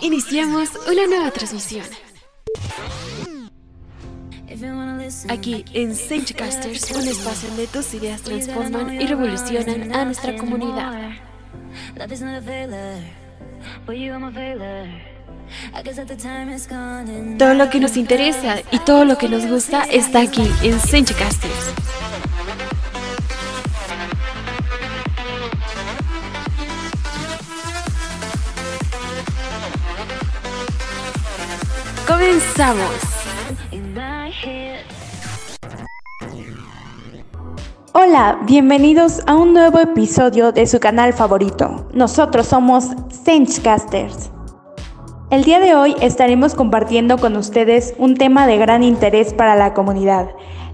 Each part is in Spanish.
Iniciamos una nueva transmisión. Aquí en Casters, un espacio donde tus ideas transforman y revolucionan a nuestra comunidad. Todo lo que nos interesa y todo lo que nos gusta está aquí en Casters. Hola, bienvenidos a un nuevo episodio de su canal favorito. Nosotros somos Senchcasters. El día de hoy estaremos compartiendo con ustedes un tema de gran interés para la comunidad,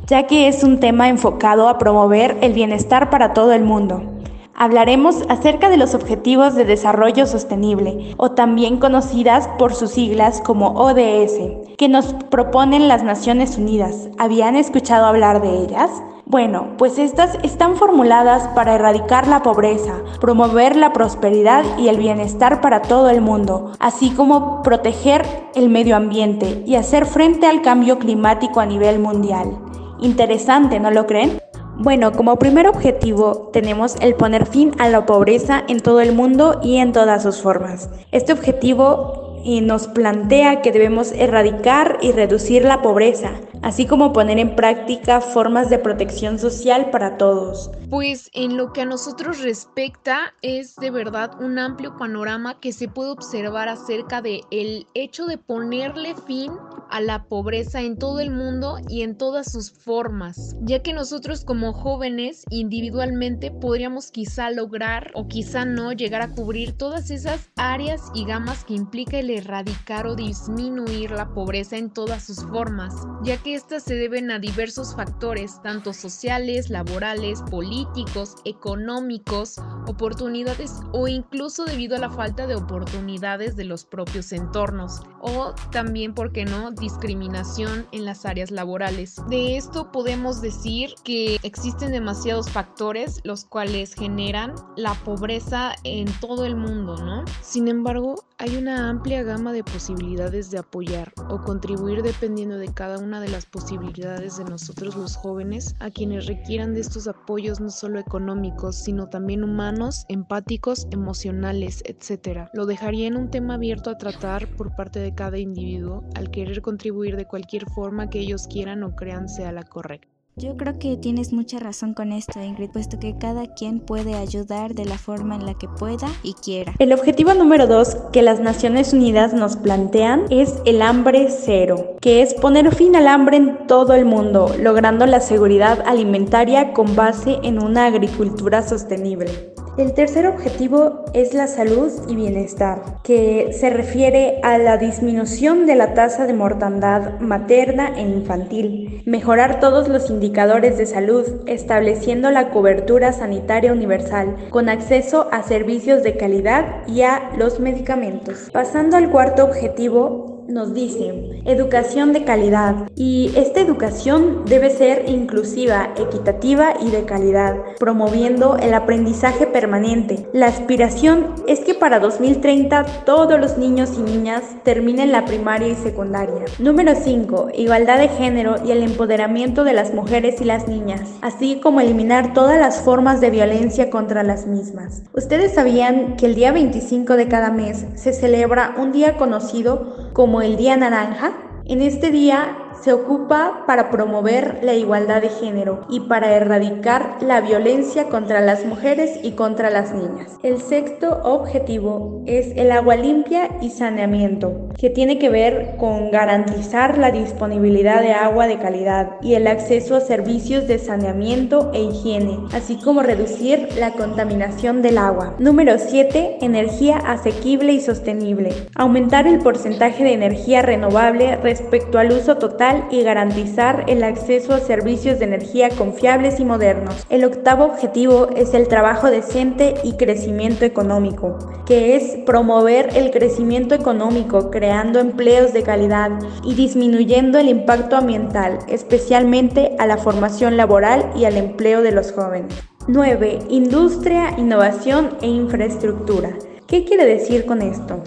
ya que es un tema enfocado a promover el bienestar para todo el mundo. Hablaremos acerca de los Objetivos de Desarrollo Sostenible, o también conocidas por sus siglas como ODS, que nos proponen las Naciones Unidas. ¿Habían escuchado hablar de ellas? Bueno, pues estas están formuladas para erradicar la pobreza, promover la prosperidad y el bienestar para todo el mundo, así como proteger el medio ambiente y hacer frente al cambio climático a nivel mundial. Interesante, ¿no lo creen? Bueno, como primer objetivo tenemos el poner fin a la pobreza en todo el mundo y en todas sus formas. Este objetivo eh, nos plantea que debemos erradicar y reducir la pobreza, así como poner en práctica formas de protección social para todos. Pues en lo que a nosotros respecta es de verdad un amplio panorama que se puede observar acerca de el hecho de ponerle fin a la pobreza en todo el mundo y en todas sus formas, ya que nosotros como jóvenes individualmente podríamos quizá lograr o quizá no llegar a cubrir todas esas áreas y gamas que implica el erradicar o disminuir la pobreza en todas sus formas, ya que estas se deben a diversos factores, tanto sociales, laborales, políticos, económicos, oportunidades o incluso debido a la falta de oportunidades de los propios entornos, o también, ¿por qué no?, discriminación en las áreas laborales. De esto podemos decir que existen demasiados factores los cuales generan la pobreza en todo el mundo, ¿no? Sin embargo, hay una amplia gama de posibilidades de apoyar o contribuir dependiendo de cada una de las posibilidades de nosotros los jóvenes a quienes requieran de estos apoyos no solo económicos, sino también humanos, empáticos, emocionales, etc. Lo dejaría en un tema abierto a tratar por parte de cada individuo al querer contribuir de cualquier forma que ellos quieran o crean sea la correcta. Yo creo que tienes mucha razón con esto, Ingrid, puesto que cada quien puede ayudar de la forma en la que pueda y quiera. El objetivo número dos que las Naciones Unidas nos plantean es el hambre cero, que es poner fin al hambre en todo el mundo, logrando la seguridad alimentaria con base en una agricultura sostenible. El tercer objetivo es la salud y bienestar, que se refiere a la disminución de la tasa de mortandad materna e infantil, mejorar todos los indicadores de salud, estableciendo la cobertura sanitaria universal, con acceso a servicios de calidad y a los medicamentos. Pasando al cuarto objetivo, nos dice educación de calidad y esta educación debe ser inclusiva, equitativa y de calidad, promoviendo el aprendizaje permanente. La aspiración es que para 2030 todos los niños y niñas terminen la primaria y secundaria. Número 5. Igualdad de género y el empoderamiento de las mujeres y las niñas, así como eliminar todas las formas de violencia contra las mismas. ¿Ustedes sabían que el día 25 de cada mes se celebra un día conocido como el Día Naranja, en este día se ocupa para promover la igualdad de género y para erradicar la violencia contra las mujeres y contra las niñas. El sexto objetivo es el agua limpia y saneamiento, que tiene que ver con garantizar la disponibilidad de agua de calidad y el acceso a servicios de saneamiento e higiene, así como reducir la contaminación del agua. Número 7. Energía asequible y sostenible. Aumentar el porcentaje de energía renovable respecto al uso total y garantizar el acceso a servicios de energía confiables y modernos. El octavo objetivo es el trabajo decente y crecimiento económico, que es promover el crecimiento económico creando empleos de calidad y disminuyendo el impacto ambiental, especialmente a la formación laboral y al empleo de los jóvenes. 9. Industria, innovación e infraestructura. ¿Qué quiere decir con esto?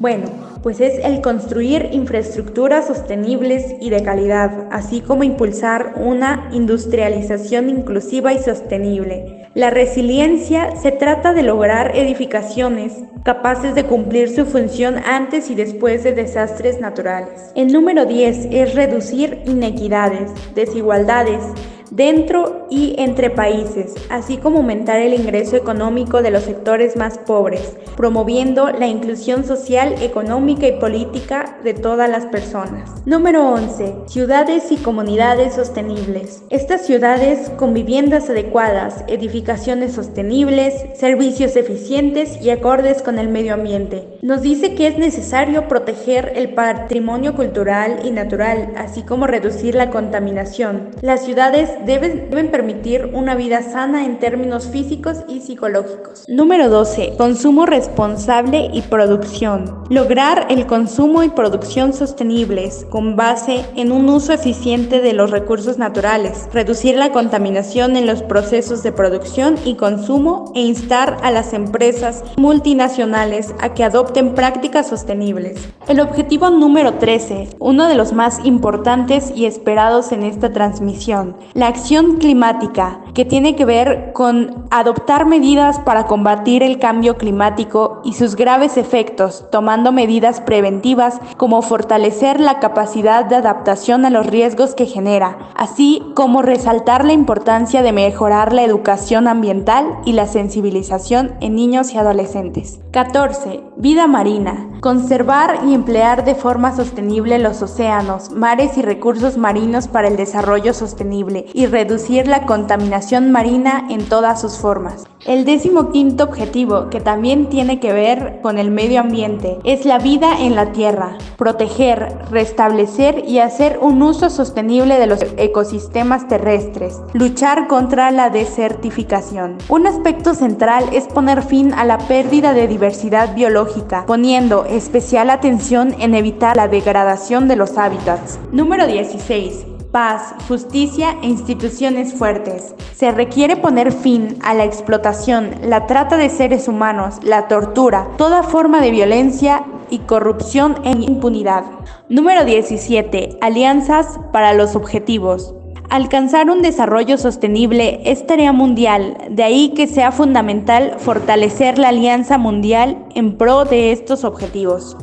Bueno, pues es el construir infraestructuras sostenibles y de calidad, así como impulsar una industrialización inclusiva y sostenible. La resiliencia se trata de lograr edificaciones capaces de cumplir su función antes y después de desastres naturales. El número 10 es reducir inequidades, desigualdades, dentro y entre países, así como aumentar el ingreso económico de los sectores más pobres, promoviendo la inclusión social, económica y política de todas las personas. Número 11. Ciudades y comunidades sostenibles. Estas ciudades con viviendas adecuadas, edificaciones sostenibles, servicios eficientes y acordes con el medio ambiente. Nos dice que es necesario proteger el patrimonio cultural y natural, así como reducir la contaminación. Las ciudades deben, permitir una vida sana en términos físicos y psicológicos. Número 12. Consumo responsable y producción. Lograr el consumo y producción sostenibles con base en un uso eficiente de los recursos naturales, reducir la contaminación en los procesos de producción y consumo e instar a las empresas multinacionales a que adopten prácticas sostenibles. El objetivo número 13, uno de los más importantes y esperados en esta transmisión, la acción climática, que tiene que ver con adoptar medidas para combatir el cambio climático y sus graves efectos, tomando medidas preventivas como fortalecer la capacidad de adaptación a los riesgos que genera, así como resaltar la importancia de mejorar la educación ambiental y la sensibilización en niños y adolescentes. 14. Vida marina. Conservar y emplear de forma sostenible los océanos, mares y recursos marinos para el desarrollo sostenible y reducir la contaminación marina en todas sus formas. El décimo quinto objetivo, que también tiene que ver con el medio ambiente, es la vida en la tierra, proteger, restablecer y hacer un uso sostenible de los ecosistemas terrestres, luchar contra la desertificación. Un aspecto central es poner fin a la pérdida de diversidad biológica, poniendo especial atención en evitar la degradación de los hábitats. Número 16 paz, justicia e instituciones fuertes. Se requiere poner fin a la explotación, la trata de seres humanos, la tortura, toda forma de violencia y corrupción e impunidad. Número 17. Alianzas para los objetivos. Alcanzar un desarrollo sostenible es tarea mundial, de ahí que sea fundamental fortalecer la alianza mundial en pro de estos objetivos.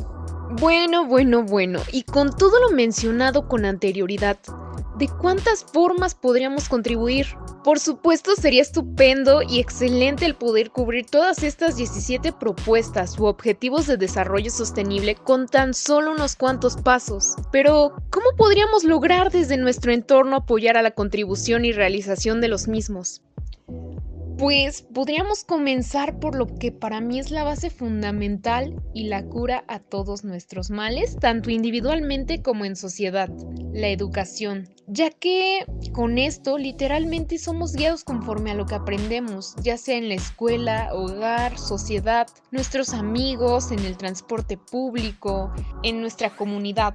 Bueno, bueno, bueno, y con todo lo mencionado con anterioridad, ¿de cuántas formas podríamos contribuir? Por supuesto sería estupendo y excelente el poder cubrir todas estas 17 propuestas u objetivos de desarrollo sostenible con tan solo unos cuantos pasos. Pero, ¿cómo podríamos lograr desde nuestro entorno apoyar a la contribución y realización de los mismos? Pues podríamos comenzar por lo que para mí es la base fundamental y la cura a todos nuestros males, tanto individualmente como en sociedad, la educación, ya que con esto literalmente somos guiados conforme a lo que aprendemos, ya sea en la escuela, hogar, sociedad, nuestros amigos, en el transporte público, en nuestra comunidad.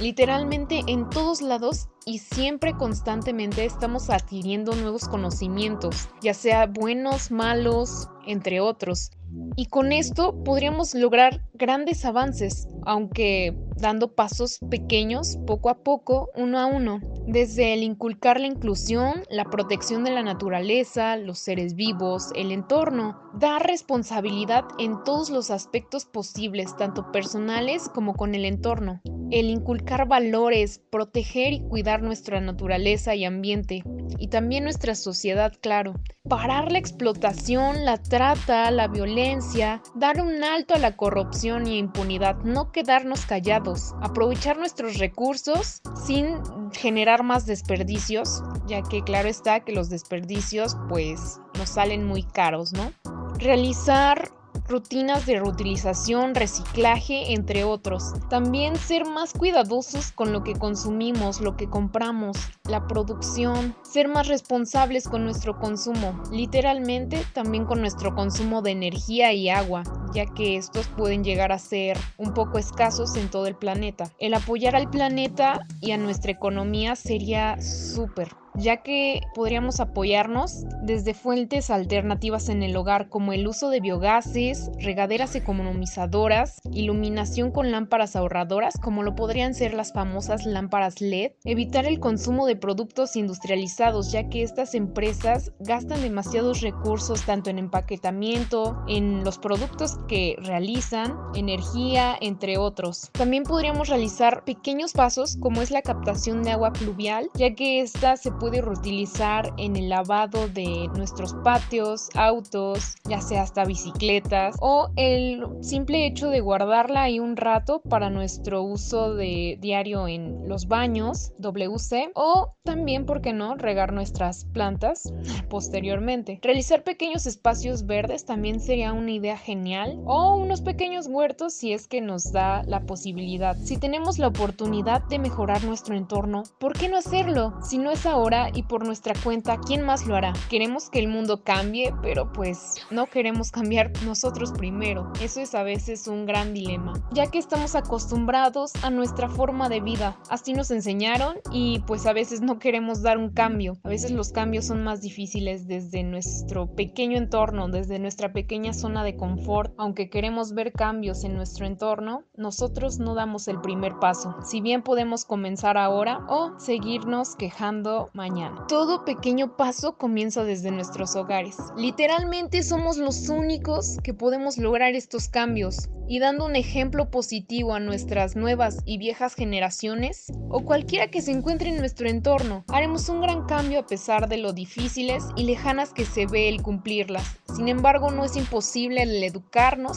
Literalmente en todos lados y siempre constantemente estamos adquiriendo nuevos conocimientos, ya sea buenos, malos, entre otros. Y con esto podríamos lograr grandes avances, aunque dando pasos pequeños, poco a poco, uno a uno, desde el inculcar la inclusión, la protección de la naturaleza, los seres vivos, el entorno, dar responsabilidad en todos los aspectos posibles, tanto personales como con el entorno, el inculcar valores, proteger y cuidar nuestra naturaleza y ambiente, y también nuestra sociedad, claro, parar la explotación, la trata, la violencia, dar un alto a la corrupción y impunidad, no quedarnos callados, aprovechar nuestros recursos sin generar más desperdicios, ya que claro está que los desperdicios pues nos salen muy caros, ¿no? Realizar rutinas de reutilización, reciclaje, entre otros. También ser más cuidadosos con lo que consumimos, lo que compramos, la producción, ser más responsables con nuestro consumo, literalmente también con nuestro consumo de energía y agua, ya que estos pueden llegar a ser un poco escasos en todo el planeta. El apoyar al planeta y a nuestra economía sería súper ya que podríamos apoyarnos desde fuentes alternativas en el hogar como el uso de biogases, regaderas economizadoras, iluminación con lámparas ahorradoras como lo podrían ser las famosas lámparas LED, evitar el consumo de productos industrializados ya que estas empresas gastan demasiados recursos tanto en empaquetamiento, en los productos que realizan, energía, entre otros. También podríamos realizar pequeños pasos como es la captación de agua pluvial ya que esta se puede reutilizar en el lavado de nuestros patios, autos, ya sea hasta bicicletas o el simple hecho de guardarla ahí un rato para nuestro uso de diario en los baños WC o también, ¿por qué no?, regar nuestras plantas posteriormente. Realizar pequeños espacios verdes también sería una idea genial o unos pequeños huertos si es que nos da la posibilidad. Si tenemos la oportunidad de mejorar nuestro entorno, ¿por qué no hacerlo? Si no es ahora, y por nuestra cuenta, ¿quién más lo hará? Queremos que el mundo cambie, pero pues no queremos cambiar nosotros primero. Eso es a veces un gran dilema, ya que estamos acostumbrados a nuestra forma de vida. Así nos enseñaron y pues a veces no queremos dar un cambio. A veces los cambios son más difíciles desde nuestro pequeño entorno, desde nuestra pequeña zona de confort. Aunque queremos ver cambios en nuestro entorno, nosotros no damos el primer paso. Si bien podemos comenzar ahora o seguirnos quejando mañana. Todo pequeño paso comienza desde nuestros hogares. Literalmente somos los únicos que podemos lograr estos cambios y dando un ejemplo positivo a nuestras nuevas y viejas generaciones o cualquiera que se encuentre en nuestro entorno, haremos un gran cambio a pesar de lo difíciles y lejanas que se ve el cumplirlas. Sin embargo, no es imposible el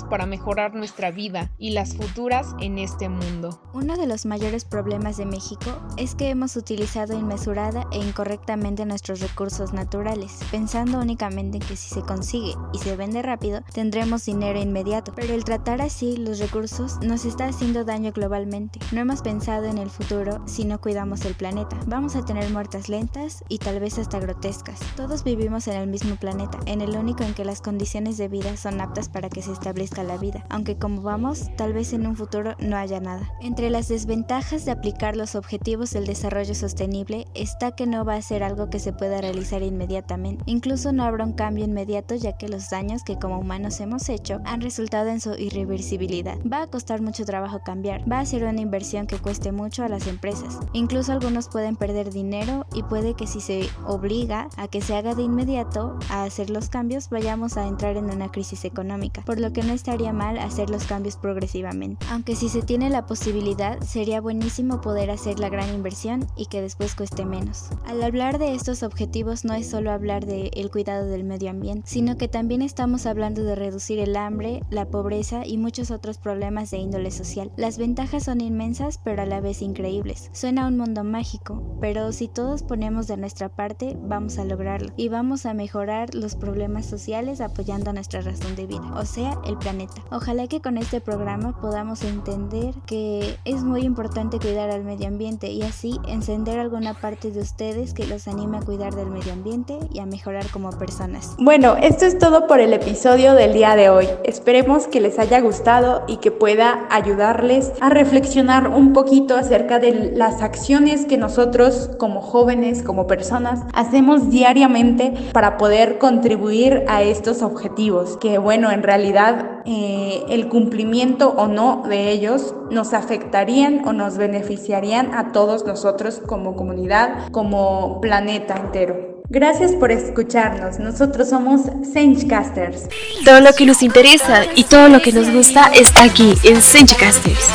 para mejorar nuestra vida y las futuras en este mundo. Uno de los mayores problemas de México es que hemos utilizado inmesurada e incorrectamente nuestros recursos naturales, pensando únicamente en que si se consigue y se vende rápido, tendremos dinero inmediato. Pero el tratar así los recursos nos está haciendo daño globalmente. No hemos pensado en el futuro si no cuidamos el planeta. Vamos a tener muertas lentas y tal vez hasta grotescas. Todos vivimos en el mismo planeta, en el único en que las condiciones de vida son aptas para que se establezca la vida, aunque como vamos, tal vez en un futuro no haya nada. Entre las desventajas de aplicar los objetivos del desarrollo sostenible está que no va a ser algo que se pueda realizar inmediatamente. Incluso no habrá un cambio inmediato ya que los daños que como humanos hemos hecho han resultado en su irreversibilidad. Va a costar mucho trabajo cambiar, va a ser una inversión que cueste mucho a las empresas. Incluso algunos pueden perder dinero y puede que si se obliga a que se haga de inmediato a hacer los cambios vayamos a entrar en una crisis económica, por lo que no estaría mal hacer los cambios progresivamente. Aunque si se tiene la posibilidad sería buenísimo poder hacer la gran inversión y que después cueste menos. Al hablar de estos objetivos no es solo hablar de el cuidado del medio ambiente, sino que también estamos hablando de reducir el hambre, la pobreza y muchos otros problemas de índole social. Las ventajas son inmensas pero a la vez increíbles. Suena un mundo mágico, pero si todos ponemos de nuestra parte vamos a lograrlo y vamos a mejorar los problemas sociales apoyando nuestra razón de vida, o sea, el planeta. Ojalá que con este programa podamos entender que es muy importante cuidar al medio ambiente y así encender alguna parte de ustedes que los anime a cuidar del medio ambiente y a mejorar como personas. Bueno, esto es todo por el episodio del día de hoy. Esperemos que les haya gustado y que pueda ayudarles a reflexionar un poquito acerca de las acciones que nosotros como jóvenes, como personas, hacemos diariamente para poder contribuir a estos objetivos. Que bueno, en realidad eh, el cumplimiento o no de ellos nos afectarían o nos beneficiarían a todos nosotros como comunidad, como planeta entero. Gracias por escucharnos. Nosotros somos Senchcasters. Todo lo que nos interesa y todo lo que nos gusta está aquí en Senchcasters.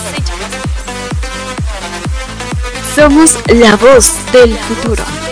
Somos la voz del futuro.